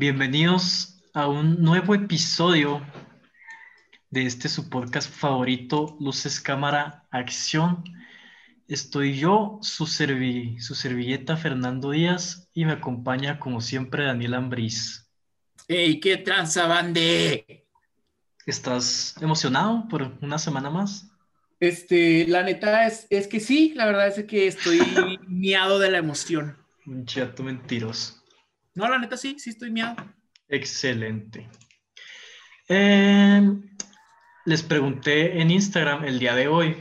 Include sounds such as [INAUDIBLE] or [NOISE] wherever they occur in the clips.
Bienvenidos a un nuevo episodio de este su podcast favorito, Luces Cámara Acción. Estoy yo, su, servi- su servilleta Fernando Díaz, y me acompaña como siempre Daniel Ambriz. ¡Ey, qué tranza, bande! ¿Estás emocionado por una semana más? Este, la neta es, es que sí, la verdad es que estoy [LAUGHS] miado de la emoción. Un chato mentiroso. No, la neta sí, sí estoy miado. Excelente. Eh, les pregunté en Instagram el día de hoy,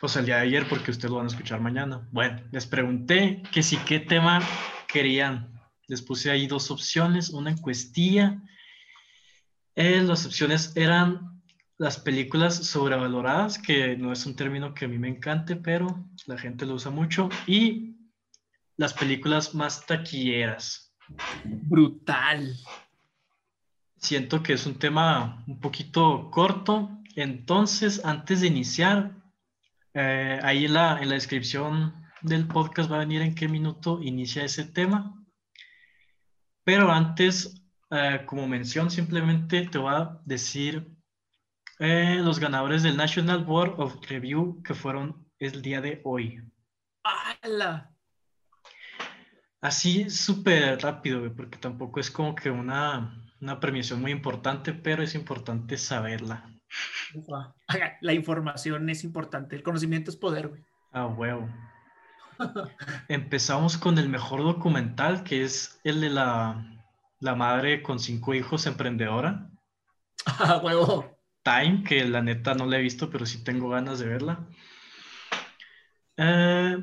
o sea, el día de ayer, porque ustedes lo van a escuchar mañana. Bueno, les pregunté que si qué tema querían. Les puse ahí dos opciones, una encuestilla. Eh, las opciones eran las películas sobrevaloradas, que no es un término que a mí me encante, pero la gente lo usa mucho, y las películas más taquilleras. Brutal. Siento que es un tema un poquito corto, entonces antes de iniciar, eh, ahí en la, en la descripción del podcast va a venir en qué minuto inicia ese tema. Pero antes, eh, como mención, simplemente te voy a decir eh, los ganadores del National Board of Review que fueron el día de hoy. ¡Hala! Así súper rápido, güey, porque tampoco es como que una, una premiación muy importante, pero es importante saberla. [LAUGHS] La información es importante, el conocimiento es poder, güey. Ah, huevo. Empezamos con el mejor documental, que es el de la, la madre con cinco hijos emprendedora, ¡Ah, huevo! Time, que la neta no la he visto, pero sí tengo ganas de verla. Eh,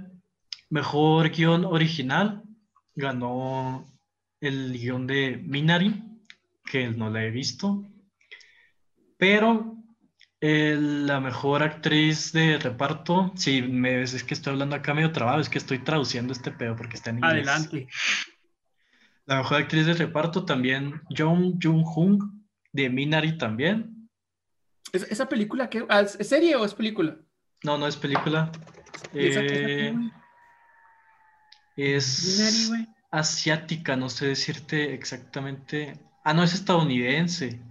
mejor guion original, ganó el guion de Minari, que no la he visto, pero eh, la mejor actriz de reparto, si me ves, es que estoy hablando acá medio trabado, es que estoy traduciendo este pedo porque está en inglés. Adelante. La mejor actriz de reparto también, Jung Jung-hung, de Minari también. ¿Es- ¿Esa película qué? Ah, ¿Es serie o es película? No, no es película. ¿Y esa qué- esa qué, Eh? Es asiática, no sé decirte exactamente. Ah, no, es estadounidense.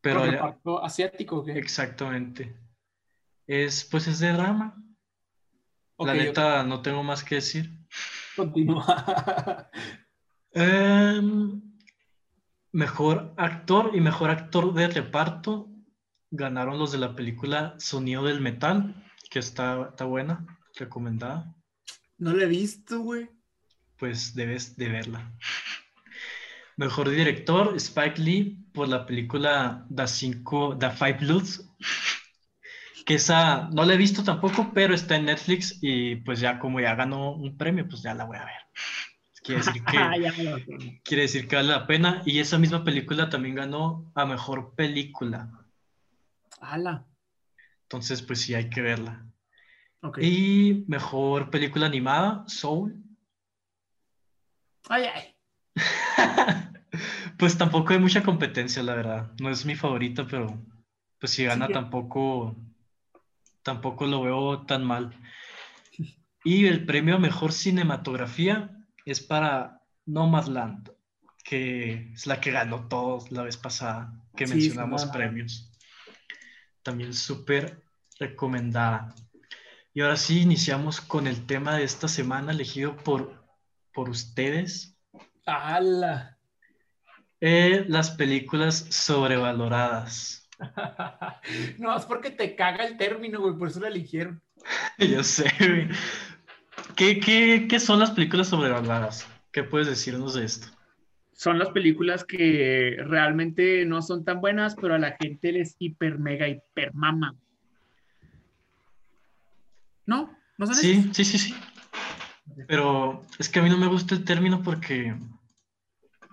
Pero ¿Con ya- reparto asiático, ¿qué? exactamente. Es, pues es de drama. La neta, no tengo más que decir. Continúa. Em, mejor actor y mejor actor de reparto ganaron los de la película Sonido del Metal, que está, está buena, recomendada. No lo he visto, güey. Pues debes de verla. [LAUGHS] Mejor director, Spike Lee, por la película The, Cinco, The Five Bloods, que esa no la he visto tampoco, pero está en Netflix y pues ya como ya ganó un premio, pues ya la voy a ver. Quiere decir que... [LAUGHS] Ah. Quiere decir que vale la pena. Y esa misma película también ganó a mejor película. ¡Hala! Entonces, pues sí, hay que verla. Ok. Y mejor película animada, Soul. Ay, ay. [LAUGHS] Pues tampoco hay mucha competencia, la verdad. No es mi favorita, pero pues si gana Sí. tampoco, tampoco lo veo tan mal. Y el premio a mejor cinematografía es para Nomadland, que es la que ganó todo la vez pasada que Sí, mencionamos premios. También súper recomendada. Y ahora sí, iniciamos con el tema de esta semana elegido por, por ustedes. ¡Hala! Eh, las películas sobrevaloradas. [LAUGHS] No, es porque te caga el término, güey, por eso la eligieron. [LAUGHS] Yo sé, güey. ¿Qué, qué, qué son las películas sobrevaloradas? ¿Qué puedes decirnos de esto? Son las películas que realmente no son tan buenas, pero a la gente les hiper, mega, hiper mama. ¿No? ¿No son Sí, sí, sí, sí. Pero es que a mí no me gusta el término porque,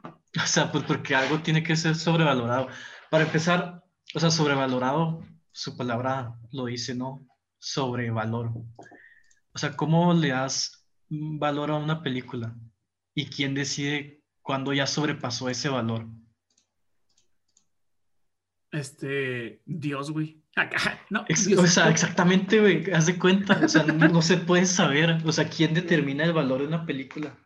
[LAUGHS] o sea, pues porque algo tiene que ser sobrevalorado. Para empezar, o sea, sobrevalorado, su palabra lo dice, ¿no? Sobrevalor. O sea, ¿cómo le das valor a una película? ¿Y quién decide cuándo ya sobrepasó ese valor? Este, Dios, güey. [LAUGHS] Acá, no. Dios. o sea, exactamente, güey, haz de cuenta, o sea, no, no se puede saber, o sea, quién determina el valor de una película.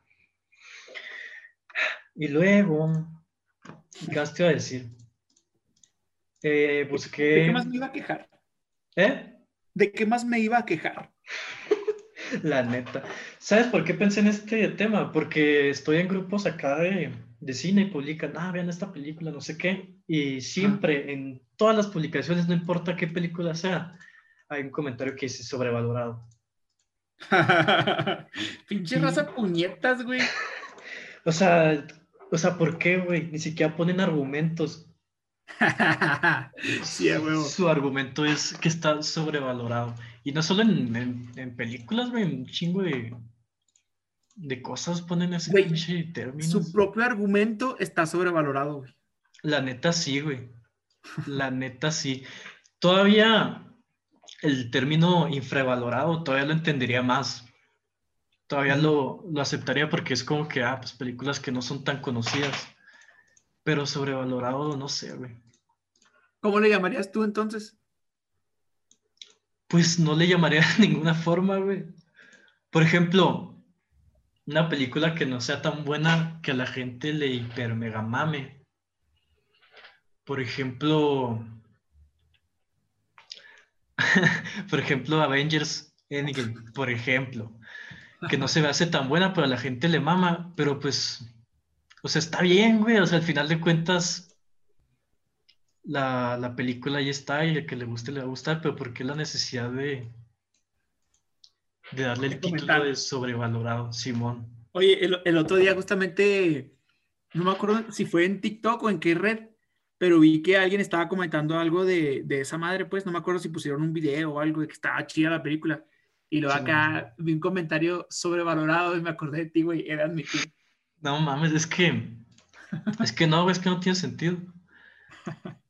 Y luego, ¿qué te iba a decir? Eh, busqué... ¿De qué más me iba a quejar? ¿Eh? ¿De qué más me iba a quejar? [LAUGHS] La neta. ¿Sabes por qué pensé en este tema? Porque estoy en grupos acá de, de cine y publican, ah, vean esta película, no sé qué. Y siempre, en todas las publicaciones, no importa qué película sea, hay un comentario que dice sobrevalorado. [LAUGHS] Pinche raza puñetas, güey. [LAUGHS] O sea, o sea, ¿por qué, güey? Ni siquiera ponen argumentos. [LAUGHS] sí, huevo. Su argumento es que está sobrevalorado. Y no solo en, en- en películas, güey, un chingo de, de cosas ponen ese Güey, pinche término. Su propio argumento está sobrevalorado, güey. La neta sí, güey. La neta sí. Todavía el término infravalorado todavía lo entendería más. Todavía lo, lo aceptaría porque es como que, ah, pues películas que no son tan conocidas. Pero sobrevalorado, no sé, güey. ¿Cómo le llamarías tú entonces? Pues no le llamaría [LAUGHS] de ninguna forma, güey. Por ejemplo, una película que no sea tan buena que a la gente le hiper mega mame. Por ejemplo, [LAUGHS] por ejemplo, Avengers Endgame, por ejemplo, que no se me hace tan buena, pero a la gente le mama, pero pues, o sea, está bien, güey, o sea, al final de cuentas, la, la película ahí está y a que le guste le va a gustar, pero ¿por qué la necesidad de, de darle el título comentar. de sobrevalorado, Simón? Oye, el, el otro día justamente, no me acuerdo si fue en TikTok o en qué red, pero vi que alguien estaba comentando algo de, de esa madre, pues no me acuerdo si pusieron un video o algo de que estaba chida la película. Y luego Sí, acá vi un comentario sobrevalorado y me acordé de ti, güey, era mi tío. No mames, es que, es que no, es que no tiene sentido. [LAUGHS]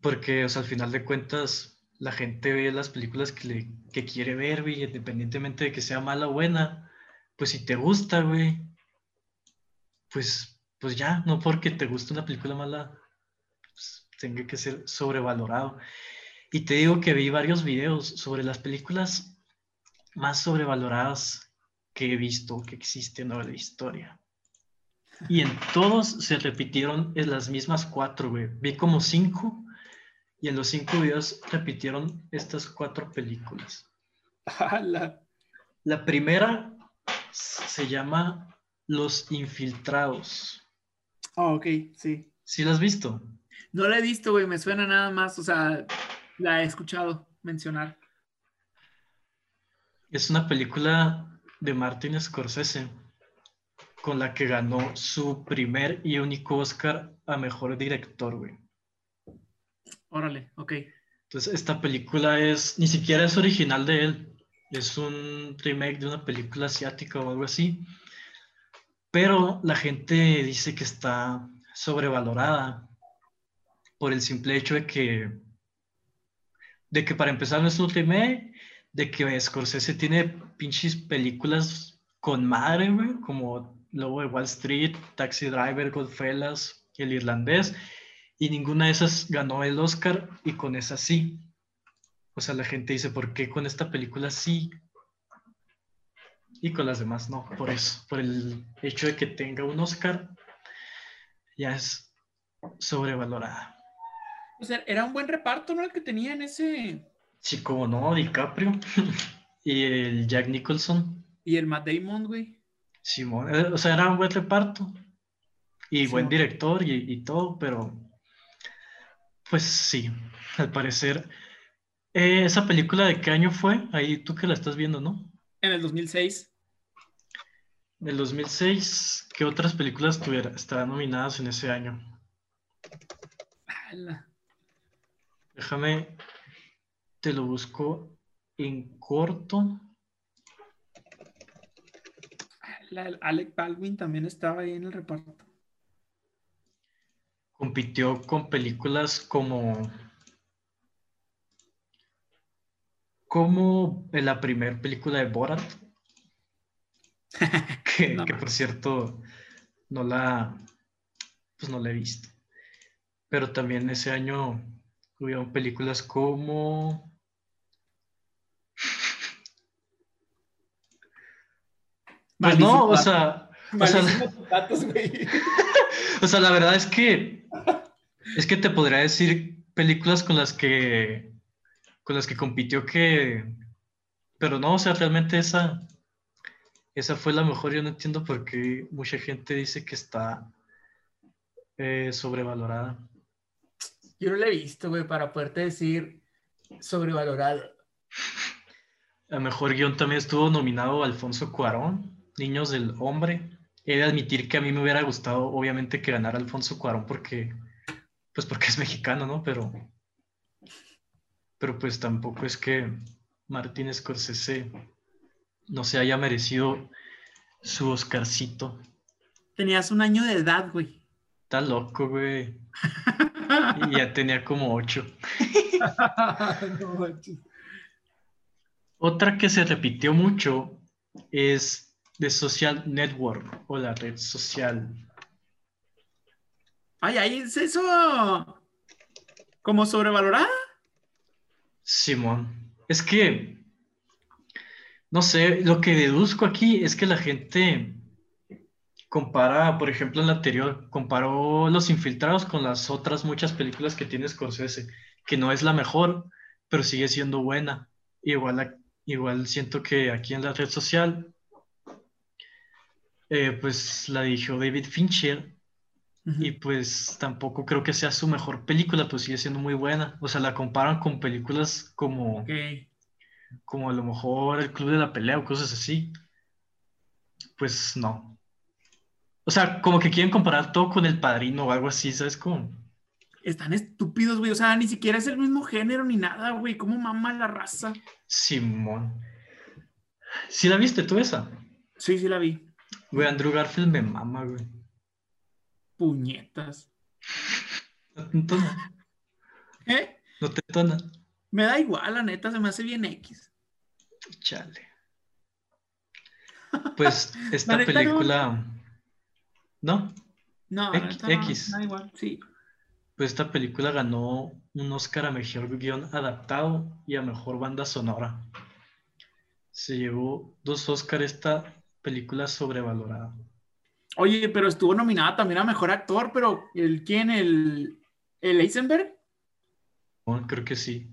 Porque, o sea, al final de cuentas, la gente ve las películas que, le, que quiere ver, güey, independientemente de que sea mala o buena. Pues si te gusta, güey, pues, pues ya, no porque te guste una película mala, pues, tenga que ser sobrevalorado. Y te digo que vi varios videos sobre las películas más sobrevaloradas que he visto que existen en la historia. Y en todos se repitieron en las mismas cuatro, güey. Vi como cinco y en los cinco videos repitieron estas cuatro películas. La primera se llama Los Infiltrados. Ah, ok, sí. ¿Sí la has visto? No la he visto, güey, me suena nada más, o sea, la he escuchado mencionar. Es una película de Martin Scorsese con la que ganó su primer y único Oscar a mejor director, güey. Órale, ok. Entonces, esta película es, ni siquiera es original de él, es un remake de una película asiática o algo así, pero la gente dice que está sobrevalorada por el simple hecho de que, de que para empezar no es un remake, de que Scorsese tiene pinches películas con madre, güey, como Lobo de Wall Street, Taxi Driver, Goodfellas, El Irlandés, y ninguna de esas ganó el Oscar y con esa sí. O sea, la gente dice, ¿por qué con esta película sí? Y con las demás no, por eso, por el hecho de que tenga un Oscar, ya es sobrevalorada. O sea, era un buen reparto, ¿no? El que tenía en ese. Sí, como no, DiCaprio [LAUGHS] y el Jack Nicholson, Y el Matt Damon, güey. Simón, eh, o sea, era un buen reparto y buen director y, y todo, pero pues sí, al parecer. Eh, ¿Esa película de qué año fue? Ahí tú que la estás viendo, ¿no? En el 2006. Del 2006, ¿qué otras películas tuviera, estarán nominadas en ese año? Ala. Déjame, te lo busco en corto. El Alec Baldwin también estaba ahí en el reparto. Compitió con películas como como en la primera película de Borat, [LAUGHS] que, No que, mames. por cierto no la pues no la he visto. Pero también ese año hubieron películas como [LAUGHS] Pues no, o sea, datos, [LAUGHS] o sea, la verdad es que es que te podría decir películas con las que con las que compitió que pero no, o sea, realmente esa esa fue la mejor. Yo no entiendo por qué mucha gente dice que está eh, sobrevalorada. Yo no la he visto, güey, para poderte decir sobrevalorado. A mejor guion también estuvo nominado Alfonso Cuarón, Niños del Hombre. He de admitir que a mí me hubiera gustado, obviamente, que ganara Alfonso Cuarón porque, pues porque es mexicano, ¿no? Pero, pero pues tampoco es que Martín Scorsese no se haya merecido su Oscarcito. Tenías un año de edad, güey. Está loco, güey. [LAUGHS] Y ya tenía como ocho. [LAUGHS] No. Otra que se repitió mucho es The Social Network o la red social. Ay, ay, ¿es eso como sobrevalorada? Simón. Es que, no sé, lo que deduzco aquí es que la gente compara, por ejemplo, en la anterior, comparó Los Infiltrados con las otras muchas películas que tiene Scorsese, que no es la mejor, pero sigue siendo buena. Igual, igual siento que aquí en la red social, eh, pues la dirigió David Fincher y pues tampoco creo que sea su mejor película, pues sigue siendo muy buena. O sea, la comparan con películas como, Ok. como a lo mejor El Club de la Pelea o cosas así. Pues no. O sea, como que quieren comparar todo con El Padrino o algo así, ¿sabes cómo? Están estúpidos, güey. O sea, ni siquiera es el mismo género ni nada, güey. ¿Cómo mama la raza? Simón. ¿Sí la viste tú esa? Sí, sí la vi. Güey, Andrew Garfield me mama, güey. Puñetas. No te entona, ¿Eh? no te entona. Me da igual, la neta, se me hace bien X. Chale. Pues [LAUGHS] esta no. película, ¿no? No, neta, no, X. da igual, sí. Pues esta película ganó un Oscar a mejor guion adaptado y a mejor banda sonora. Se llevó dos Oscars esta película sobrevalorada. Oye, pero estuvo nominada también a mejor actor, pero ¿el quién? ¿El, el Eisenberg? Creo que sí.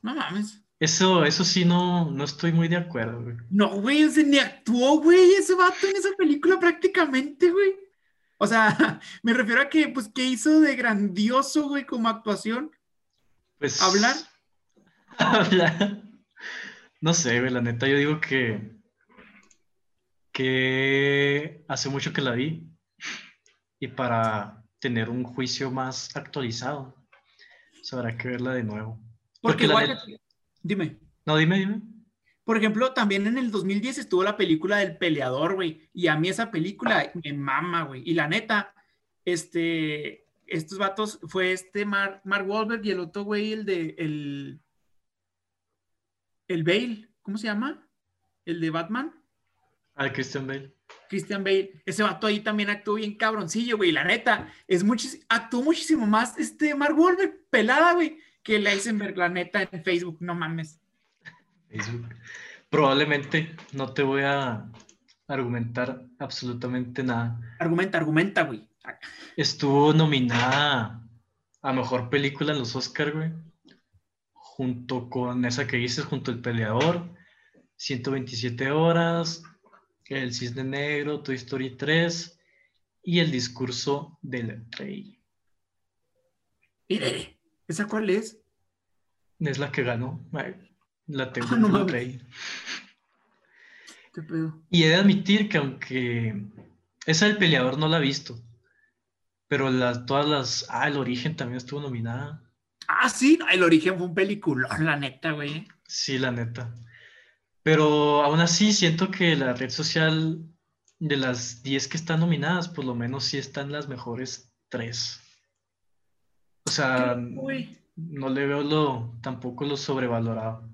No mames. Eso, eso sí, no, no estoy muy de acuerdo, güey. No, güey, ese ni actuó, güey, ese vato en esa película prácticamente, güey. O sea, [LAUGHS] me refiero a que, pues, ¿qué hizo de grandioso, güey, como actuación? Pues. ¿Hablar? [LAUGHS] Hablar. No sé, güey, la neta, yo digo que. Que hace mucho que la vi. Y para tener un juicio más actualizado, pues habrá que verla de nuevo. Porque, Porque la igual, dime. No, dime, dime. Por ejemplo, también en el 2010 estuvo la película del peleador, güey. Y a mí esa película me mama, güey. Y la neta, este, estos vatos, fue este Mar- Mark Wahlberg y el otro güey, el de, el, el Bale, ¿cómo se llama? El de Batman, Ah, Christian Bale. Christian Bale. Ese vato ahí también actuó bien cabroncillo, güey. La neta, es muchis- actuó muchísimo más este Mark Wahlberg, pelada, güey, que el Eisenberg, la neta, en Facebook, no mames. Facebook. Probablemente no te voy a argumentar absolutamente nada. Argumenta, argumenta, güey. Estuvo nominada a mejor película en los Oscar, güey. Junto con esa que dices, junto al Peleador, 127 horas, El Cisne Negro, Toy Story 3 y El Discurso del Rey. Mire, ¿esa cuál es? Es la que ganó. La tengo Ah, no en mames. Blu-ray. ¿Qué pedo? Y he de admitir que aunque esa del peleador no la he visto, pero las, todas las... Ah, el origen también estuvo nominada. Ah, sí, el origen fue un peliculón, la neta, güey. Sí, la neta. Pero aún así siento que la red social de las 10 que están nominadas, por lo menos sí están las mejores 3. O sea, no le veo lo, tampoco lo sobrevalorado.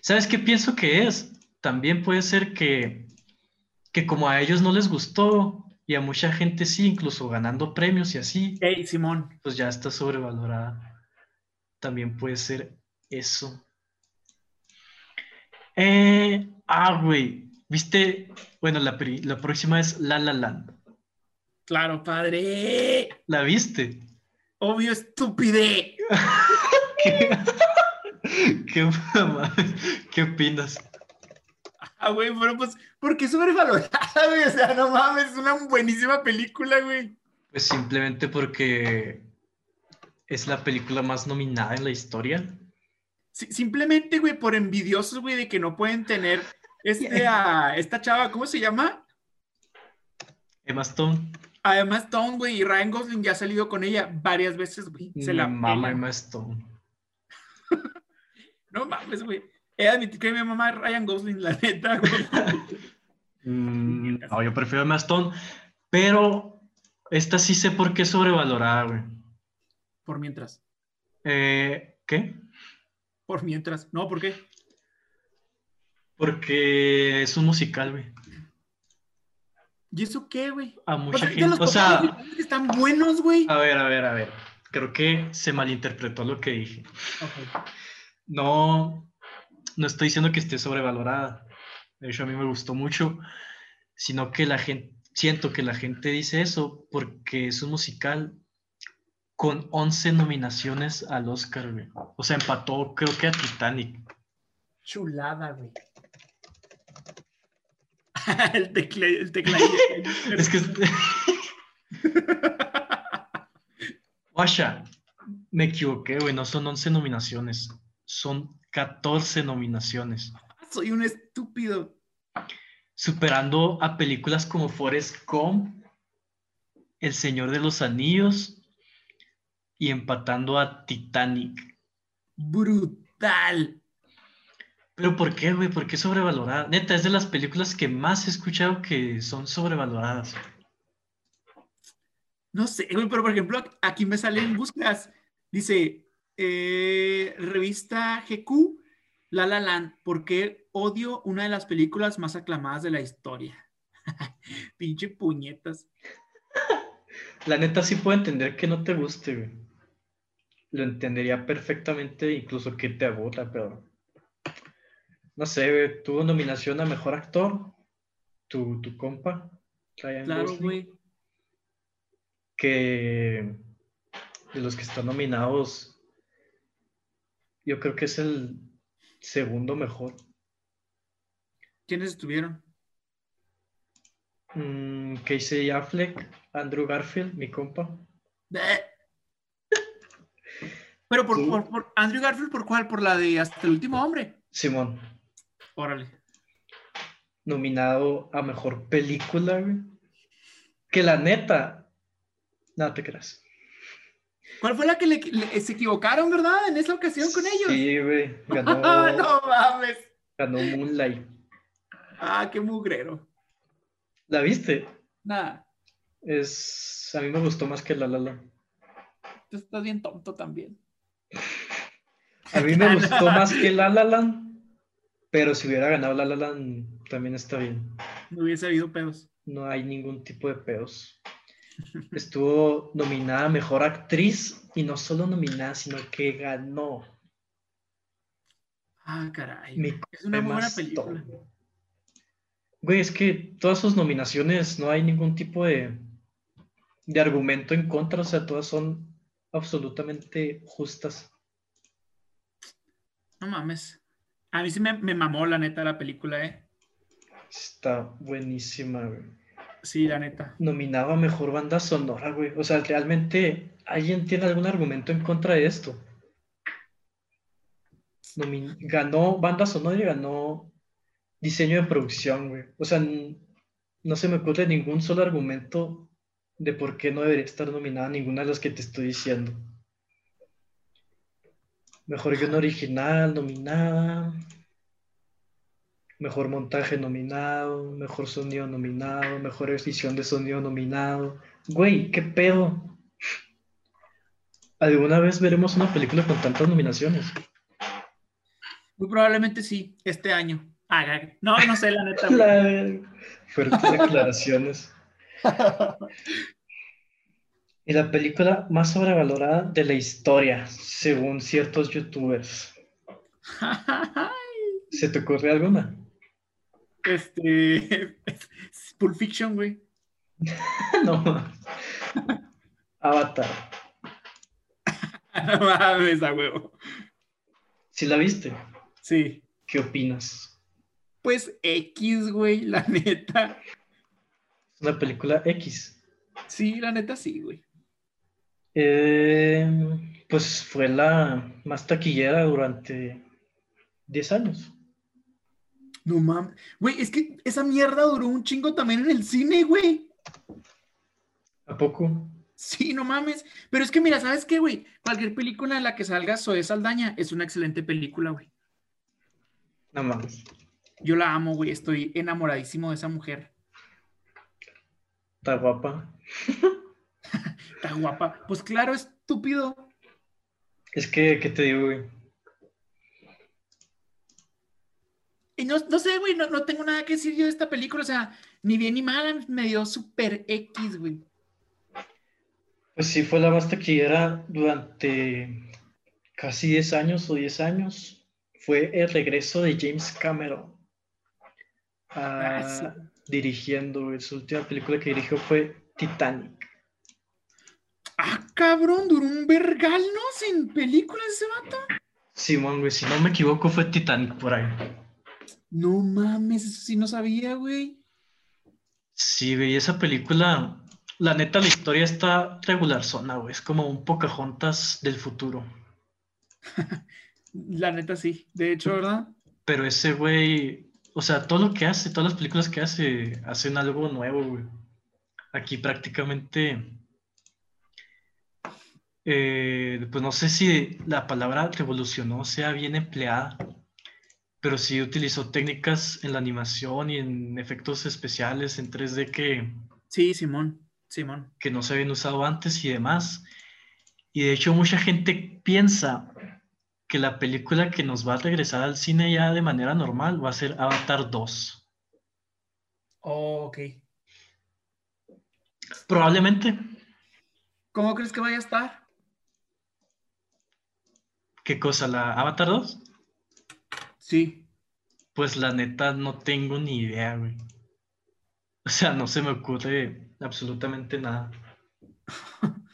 ¿Sabes qué pienso que es? También puede ser que, que como a ellos no les gustó y a mucha gente sí, incluso ganando premios y así, Hey, Simón. pues ya está sobrevalorada. También puede ser eso. Eh, ah, güey. ¿Viste? Bueno, la, la próxima es La La Land. Claro, padre. ¿La viste? Obvio, estupide. [LAUGHS] ¿Qué, [LAUGHS] qué, mamá- ¿Qué opinas? Ah, güey, pero pues, ¿por qué sobrevalorada, güey? O sea, no mames, es una buenísima película, güey. Pues simplemente porque es la película más nominada en la historia. Si- simplemente, güey, por envidiosos, güey, de que no pueden tener [LAUGHS] este, a esta chava, ¿cómo se llama? Emma Stone. Además, Stone, güey, y Ryan Gosling ya ha salido con ella varias veces, güey. Se Mi la mamá pelan. Emma Stone. [LAUGHS] No mames, güey. He de admitir que mi mamá es Ryan Gosling, la neta, güey. [LAUGHS] Mm, no, yo prefiero Emma Stone, pero esta sí sé por qué es sobrevalorada, güey. Por mientras. Eh, ¿Qué? Por mientras. No, ¿por qué? Porque es un musical, güey. ¿Y eso qué, güey? A mucha gente. los O sea, están buenos, güey. a ver, a ver, a ver. Creo que se malinterpretó lo que dije. No, no estoy diciendo que esté sobrevalorada. De hecho, a mí me gustó mucho, sino que la gente, siento que la gente dice eso porque es un musical con 11 nominaciones al Oscar, güey. O sea, empató, creo que a Titanic. Chulada, güey. [LAUGHS] el tecla, el tecladillo. [LAUGHS] Es que. [LAUGHS] Guacha, me equivoqué, güey. No son 11 nominaciones, son 14 nominaciones. Soy un estúpido. superando a películas como Forrest Gump, El Señor de los Anillos y empatando a Titanic. Brutal. Pero ¿por qué, güey? ¿Por qué sobrevalorada? Neta, es de las películas que más he escuchado que son sobrevaloradas. No sé, güey, pero por ejemplo, aquí me salen búsquedas. Dice, eh, revista GQ, La La Land, ¿por qué odio una de las películas más aclamadas de la historia? [LAUGHS] Pinche puñetas. La neta sí puedo entender que no te guste, güey. Lo entendería perfectamente, incluso que te aburra, pero... No sé. Tuvo nominación a Mejor Actor. Tu, tu compa. Ryan Claro, Gosling. güey. que de los que están nominados, yo creo que es el segundo mejor. ¿Quiénes estuvieron? Mm, Casey Affleck, Andrew Garfield, mi compa. Bleh. Pero por, Sí. por- por- Andrew Garfield, ¿por cuál? Por la de Hasta el último hombre. Simón, Órale. nominado a mejor película, güey. Que la neta, no te creas. ¿Cuál fue la que le- le- se equivocaron, verdad? En esa ocasión con ellos. Sí, güey, ganó, Ah, [LAUGHS] no mames. ganó Moonlight. Ah, qué mugrero. ¿La viste? Nada, Es, a mí me gustó más que La La Land. tú estás bien tonto también. A mí me gustó más que La La Land, pero si hubiera ganado La La Land también está bien. No hubiese habido pedos. No hay ningún tipo de peos. Estuvo nominada Mejor Actriz y no solo nominada, sino que ganó. Ah, caray. Es una buena película. Güey, es que todas sus nominaciones no hay ningún tipo de, de argumento en contra, o sea, todas son absolutamente justas. No mames. A mí sí me, me mamó la neta la película, ¿eh? Está buenísima, güey. Sí, la neta. Nominado a Mejor Banda Sonora, güey. O sea, realmente, ¿alguien tiene algún argumento en contra de esto? Nomin- ganó Banda Sonora y ganó Diseño de Producción, güey. O sea, no se me ocurre ningún solo argumento de por qué no debería estar nominada ninguna de las que te estoy diciendo. Mejor guion original, nominada. Mejor montaje nominado, mejor sonido nominado, mejor edición de sonido nominado. Güey, ¿qué pedo? ¿Alguna vez veremos una película con tantas nominaciones? Muy probablemente sí, este año. Ah, no, no sé, la neta. [LAUGHS] La- Fuertes [LAUGHS] declaraciones. [LAUGHS] Y la película más sobrevalorada de la historia, según ciertos youtubers. [LAUGHS] ¿Se te ocurre alguna? Este. [LAUGHS] Pulp Fiction, güey. no. Avatar. no mames, a huevo. ¿Sí la viste? Sí. ¿Qué opinas? Pues X, güey, la neta. Una película X. Sí, la neta sí, güey. Eh, pues fue la más taquillera durante 10 años. No mames. Güey, es que esa mierda duró un chingo también en el cine, güey. ¿A poco? Sí, no mames. Pero es que mira, ¿sabes qué, güey? Cualquier película en la que salga Zoe Saldaña es una excelente película, güey. No mames. Yo la amo, güey. Estoy enamoradísimo de esa mujer. Está guapa. [LAUGHS] Está guapa. Pues claro, estúpido. Es que, ¿qué te digo, güey? Y no, no sé, güey, no, no tengo nada que decir yo de esta película. O sea, ni bien ni mal, me dio super X, güey. Pues sí, fue la más taquillera durante casi 10 años o 10 años. Fue el regreso de James Cameron a- Ah, sí. Dirigiendo. Su última película que dirigió fue Titanic. Ah, cabrón, duró un vergal, ¿no? Sin películas ese vato. Simón, güey, si no me equivoco, fue Titanic por ahí. No mames, eso sí no sabía, güey. Sí, güey, esa película, la neta, la historia está regular zona, güey. Es como un Pocahontas del futuro. [LAUGHS] La neta sí. De hecho, ¿verdad? Pero ese güey, o sea, todo lo que hace, todas las películas que hace, hacen algo nuevo, güey. Aquí prácticamente, eh, pues no sé si la palabra revolucionó sea bien empleada, pero sí utilizó técnicas en la animación y en efectos especiales en 3D que, Sí, Simón. Simón. que no se habían usado antes y demás. Y de hecho mucha gente piensa que la película que nos va a regresar al cine ya de manera normal va a ser Avatar 2. Oh, ok. Probablemente. ¿Cómo crees que vaya a estar? ¿Qué cosa? ¿La Avatar 2? Sí. Pues la neta no tengo ni idea, güey. O sea, no se me ocurre absolutamente nada. [LAUGHS]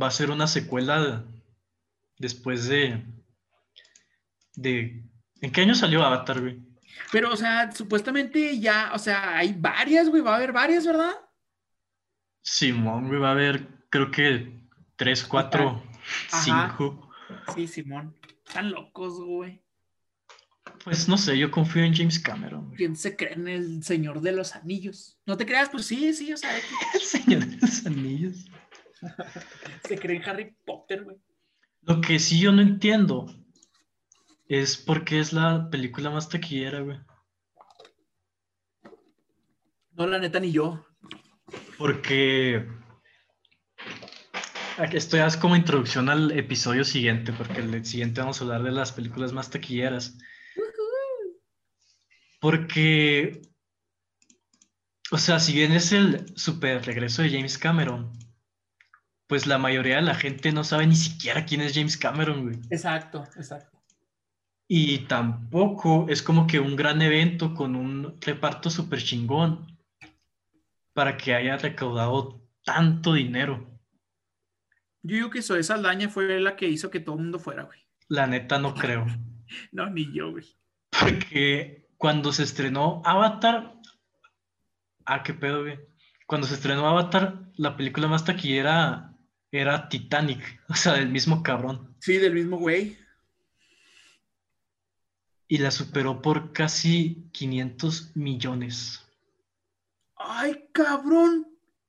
Va a ser una secuela después de... de... ¿En qué año salió Avatar, güey? Pero, o sea, supuestamente ya, o sea, hay varias, güey. Va a haber varias, ¿verdad? Simón, güey, va a haber, creo que tres, cuatro, Ajá. cinco. Sí, Simón. Están locos, güey. Pues no sé, yo confío en James Cameron. güey. ¿Quién se cree en el Señor de los Anillos? No te creas, pues sí, sí, o sea, [LAUGHS] El Señor de los Anillos. [LAUGHS] se cree en Harry Potter, güey. Lo que sí yo no entiendo es por qué es la película más taquillera, güey. No, la neta, ni yo. Porque esto ya es como introducción al episodio siguiente, porque el siguiente vamos a hablar de las películas más taquilleras. Porque, o sea, si bien es el super regreso de James Cameron, pues la mayoría de la gente no sabe ni siquiera quién es James Cameron, güey. Exacto, exacto. Y tampoco es como que un gran evento con un reparto súper chingón para que haya recaudado tanto dinero. Yo digo que Zoe Saldaña fue la que hizo que todo el mundo fuera, güey. La neta no creo. [LAUGHS] No, ni yo, güey. Porque cuando se estrenó Avatar... Ah, qué pedo, güey. Cuando se estrenó Avatar, la película más taquillera era Titanic, [LAUGHS] o sea, del mismo cabrón. Sí, del mismo güey. Y la superó por casi 500 millones. Ay, cabrón.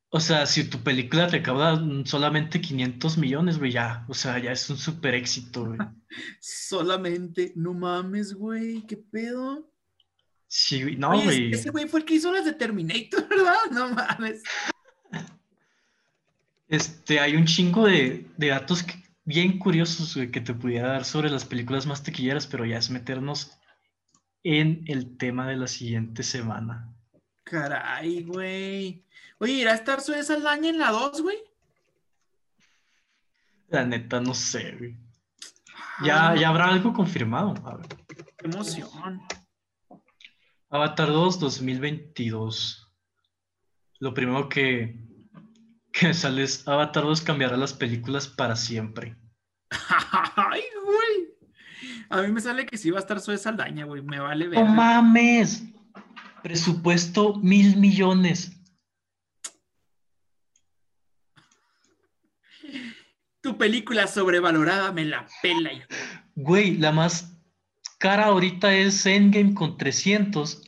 O sea, si tu película recauda solamente 500 millones, güey, ya. O sea, ya es un super éxito, güey. [LAUGHS] Solamente, no mames, güey, qué pedo. Sí, no, güey. ese güey fue el que hizo las de Terminator, [LAUGHS] ¿verdad? No mames. Este, hay un chingo de, de datos que- bien curiosos, que te pudiera dar sobre las películas más taquilleras, pero ya es meternos en el tema de la siguiente semana. Caray, güey. Oye, ¿irá a estar Zoe Saldaña en la 2, güey? La neta, no sé, güey. Ya, Ah, ya habrá algo confirmado. A ver. Qué emoción. Avatar 2, 2022. Lo primero que, que sale es Avatar 2 cambiará las películas para siempre. [LAUGHS] Ay, güey. A mí me sale que sí va a estar Zoe Saldaña, güey. Me vale ver. ¡No mames! Presupuesto mil millones. Tu película sobrevalorada me la pela. hijo. Güey, la más cara ahorita es Endgame con 300.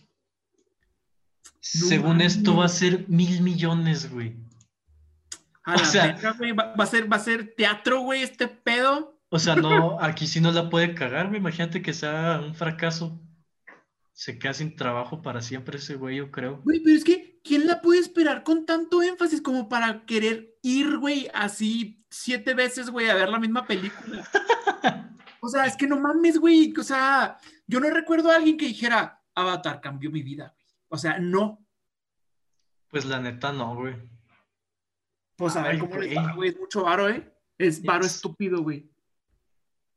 Según esto va a ser mil millones, güey. O sea- güey. Va, va a ser, va a ser teatro, güey, este pedo. O sea, no, aquí sí no la puede cagar, güey. Imagínate que sea un fracaso. Se queda sin trabajo para siempre ese güey, yo creo. Güey, pero es que, ¿quién la puede esperar con tanto énfasis como para querer ir, güey, así siete veces, güey, a ver la misma película? [LAUGHS] O sea, es que no mames, güey. O sea, yo no recuerdo a alguien que dijera, Avatar cambió mi vida, güey. O sea, no. Pues la neta no, güey. Pues a ver cómo les güey. va, güey. Es mucho varo, ¿eh? Es varo Es- estúpido, güey.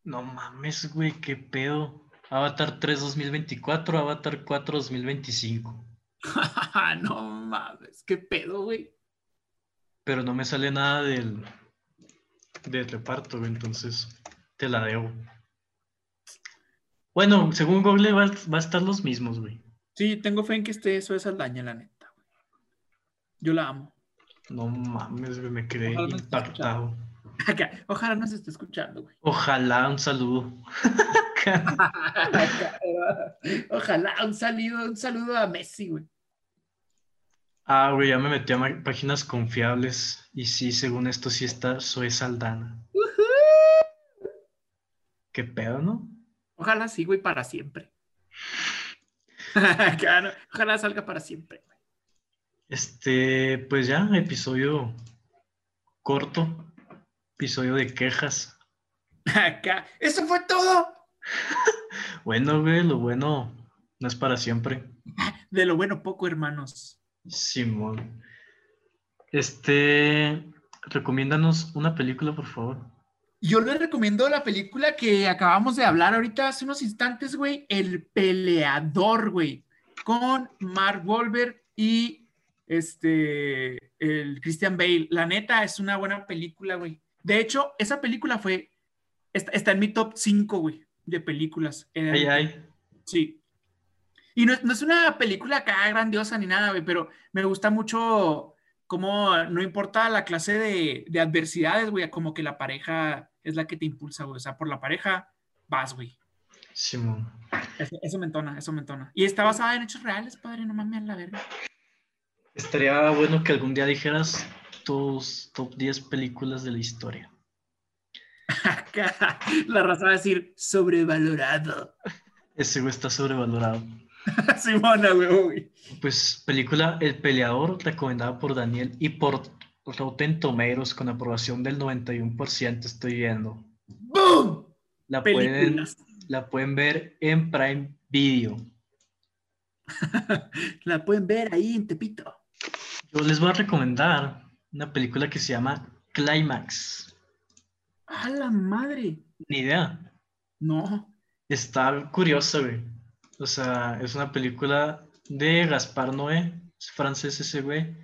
No mames, güey, qué pedo. Avatar 3 2024, Avatar 4 2025. [LAUGHS] no mames, qué pedo, güey. Pero no me sale nada del, del reparto, güey, entonces te la debo. Bueno, según Google va, va a estar los mismos, güey. Sí, tengo fe en que esté eso de Saldaña, la neta, güey. Yo la amo. No mames, güey, me quedé Ojalá no impactado. Ojalá nos esté escuchando, güey. Ojalá un saludo. [LAUGHS] Ojalá, un saludo, un saludo a Messi, güey. ah, güey, ya me metí a páginas confiables y sí, según esto sí está Zoe Saldana. Qué pedo, ¿no? Ojalá sí, güey, para siempre. [LAUGHS] Ojalá salga para siempre. Este, pues ya, episodio corto, episodio de quejas. Acá, eso fue todo. [LAUGHS] Bueno, güey, lo bueno no es para siempre. [LAUGHS] De lo bueno poco, hermanos. Simón. Este, recomiéndanos una película, por favor. Yo les recomiendo la película que acabamos de hablar ahorita hace unos instantes, güey, El Peleador, güey, con Mark Wahlberg y este, el Christian Bale. La neta es una buena película, güey. De hecho, esa película fue, está, está en mi top 5, güey, de películas. En Ay, el- ay. Sí. Y no, es- no es una película acá grandiosa ni nada, güey, pero me gusta mucho cómo no importa la clase de, de adversidades, güey, como que la pareja es la que te impulsa, güey. O sea, por la pareja vas, güey. Simón. Eso, eso me entona, eso me entona. Y está basada en hechos reales, padre, no mames la verga. Estaría bueno que algún día dijeras tus top 10 películas de la historia. [LAUGHS] La raza va a decir sobrevalorado. Ese güey está sobrevalorado. [LAUGHS] Simona, güey. Pues película El Peleador, recomendada por Daniel y por Rotten Tomatoes con aprobación del 91%, estoy viendo. ¡Boom! La pueden, la pueden ver en Prime Video. [LAUGHS] La pueden ver ahí en Tepito. Yo les voy a recomendar una película que se llama Climax. ¡A la madre! Ni idea. No. Está curiosa, güey. O sea, es una película de Gaspar Noé, es francés ese güey,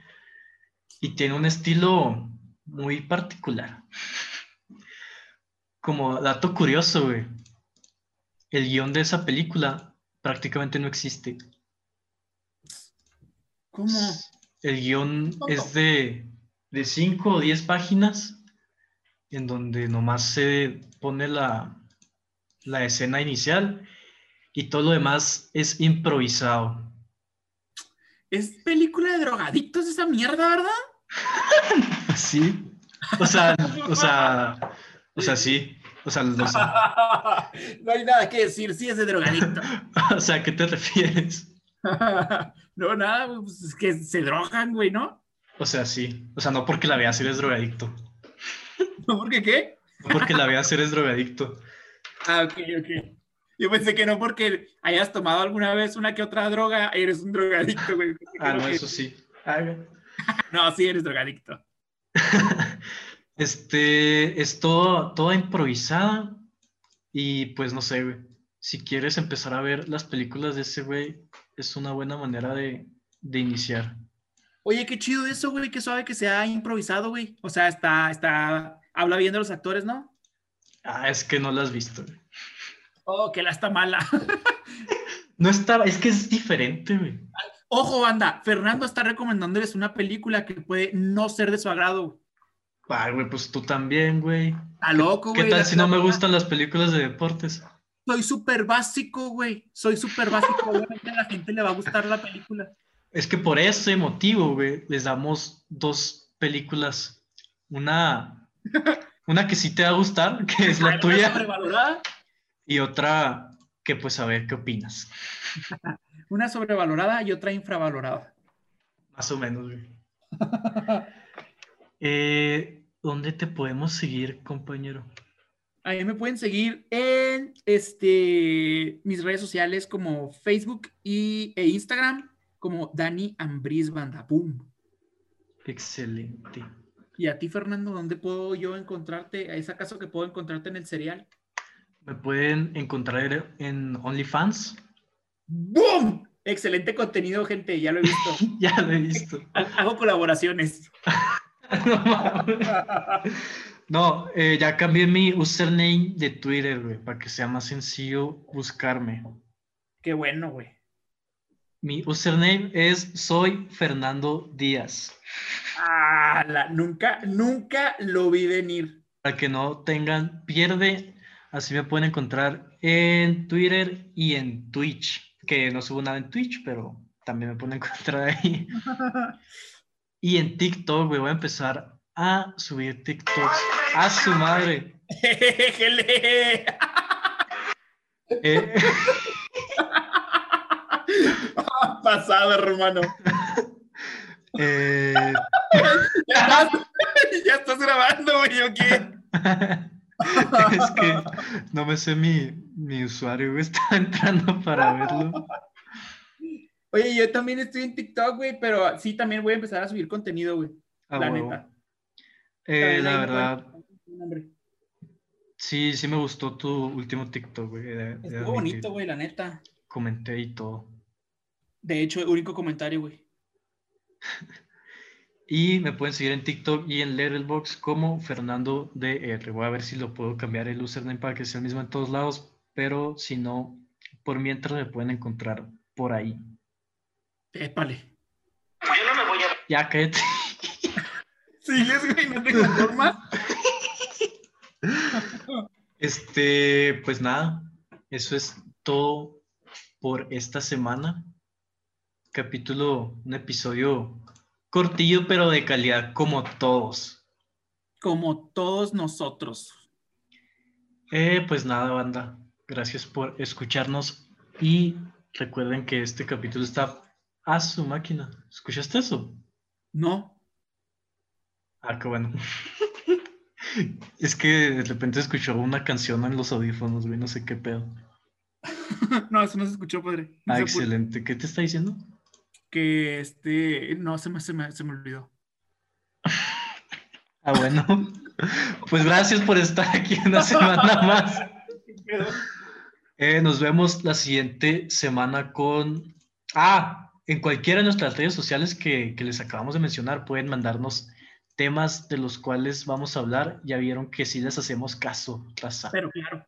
y tiene un estilo muy particular. Como dato curioso, güey, el guion de esa película prácticamente no existe. ¿Cómo? El guion es de, de 5 o 10 páginas, en donde nomás se pone la, la escena inicial y todo lo demás es improvisado. Es película de drogadictos esa mierda, ¿verdad? [LAUGHS] Sí. O sea, o sea, o sea, sí. O sea, los- [LAUGHS] no hay nada que decir, sí es de drogadicto. [LAUGHS] o sea, ¿a qué te refieres? [LAUGHS] no, nada, pues es que se drogan, güey, ¿no? O sea, sí. O sea, no porque la veas eres drogadicto. ¿No porque qué? No porque la veas eres drogadicto. [LAUGHS] Ah, ok, ok. Yo pensé que no porque hayas tomado alguna vez una que otra droga, eres un drogadicto, güey. [LAUGHS] Ah, no, que- eso sí. No, sí eres drogadicto. Este, es todo, toda improvisada y pues no sé, güey. Si quieres empezar a ver las películas de ese güey, es una buena manera de, de iniciar. Oye, qué chido eso, güey, qué suave que se ha improvisado, güey. O sea, está, está, habla bien de los actores, ¿no? Ah, es que no lo has visto. güey. Oh, que la está mala. [LAUGHS] No estaba, es que es diferente, güey. Ojo, banda, Fernando está recomendándoles una película que puede no ser de su agrado. Ay, güey, pues tú también, güey. Está loco, ¿Qué güey. tal la- si no me la- gustan las películas de deportes? Soy súper básico, güey. Soy súper básico. Obviamente a la gente le va a gustar la película. Es que por ese motivo, güey, les damos dos películas. Una, una que sí te va a gustar, [LAUGHS] que es la Una tuya, sobrevalorada, y otra que pues a ver qué opinas. [LAUGHS] una sobrevalorada y otra infravalorada. Más o menos, güey. [LAUGHS] Eh, ¿Dónde te podemos seguir, compañero? A mí me pueden seguir en este, mis redes sociales como Facebook y, e Instagram como Dani Ambris Banda. Excelente. Y a ti, Fernando, ¿dónde puedo yo encontrarte? ¿Es acaso que puedo encontrarte en el cereal? Me pueden encontrar en OnlyFans. ¡Boom! Excelente contenido, gente. Ya lo he visto. [LAUGHS] ya lo he visto. Hago colaboraciones. [LAUGHS] no, mames. [LAUGHS] No, eh, ya cambié mi username de Twitter, güey, para que sea más sencillo buscarme. Qué bueno, güey. Mi username es Soy Fernando Díaz. Ah, la- nunca, nunca lo vi venir. Para que no tengan pierde, así me pueden encontrar en Twitter y en Twitch. Que no subo nada en Twitch, pero también me pueden [LAUGHS] encontrar ahí. [LAUGHS] Y en TikTok, güey, voy a empezar a subir TikToks a su madre. [LAUGHS] Eh, Pasado, hermano. eh, Ya estás, ya estás grabando, güey, ¿o qué? [LAUGHS] es que no me sé mi, mi usuario, güey, [LAUGHS] estaba entrando para verlo. Oye, yo también estoy en TikTok, güey, pero sí, también voy a empezar a subir contenido, güey. Ah, la neta. Eh, la me verdad, sí, sí me gustó tu último TikTok, güey. Estuvo bonito, güey, la neta. Comenté y todo. De hecho, el único comentario, güey. [LAUGHS] Y me pueden seguir en TikTok y en Letterboxd como Fernando DR. Voy a ver si lo puedo cambiar el username para que sea el mismo en todos lados, pero si no, por mientras me pueden encontrar por ahí. Épale. Ya cállate. ¿Sigues, güey? ¿No te conformas? Este, pues nada, eso es todo por esta semana. Capítulo, un episodio cortillo, pero de calidad, como todos. Como todos nosotros. Eh, pues nada, banda. Gracias por escucharnos y recuerden que este capítulo está a su máquina. ¿Escuchaste eso? No. Ah, qué bueno. [LAUGHS] Es que de repente escuchó una canción en los audífonos, güey, no sé qué pedo. [LAUGHS] no, eso no se escuchó, padre. No Ah, excelente. ¿Qué te está diciendo? Que este. No, se me, se me, se me olvidó. [LAUGHS] Ah, bueno. Pues gracias por estar aquí una semana más. Eh, nos vemos la siguiente semana con... Ah, en cualquiera de nuestras redes sociales que, que les acabamos de mencionar pueden mandarnos temas de los cuales vamos a hablar. Ya vieron que sí les hacemos caso, raza. Pero claro.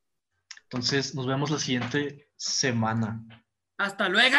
Entonces nos vemos la siguiente semana. ¡Hasta luego!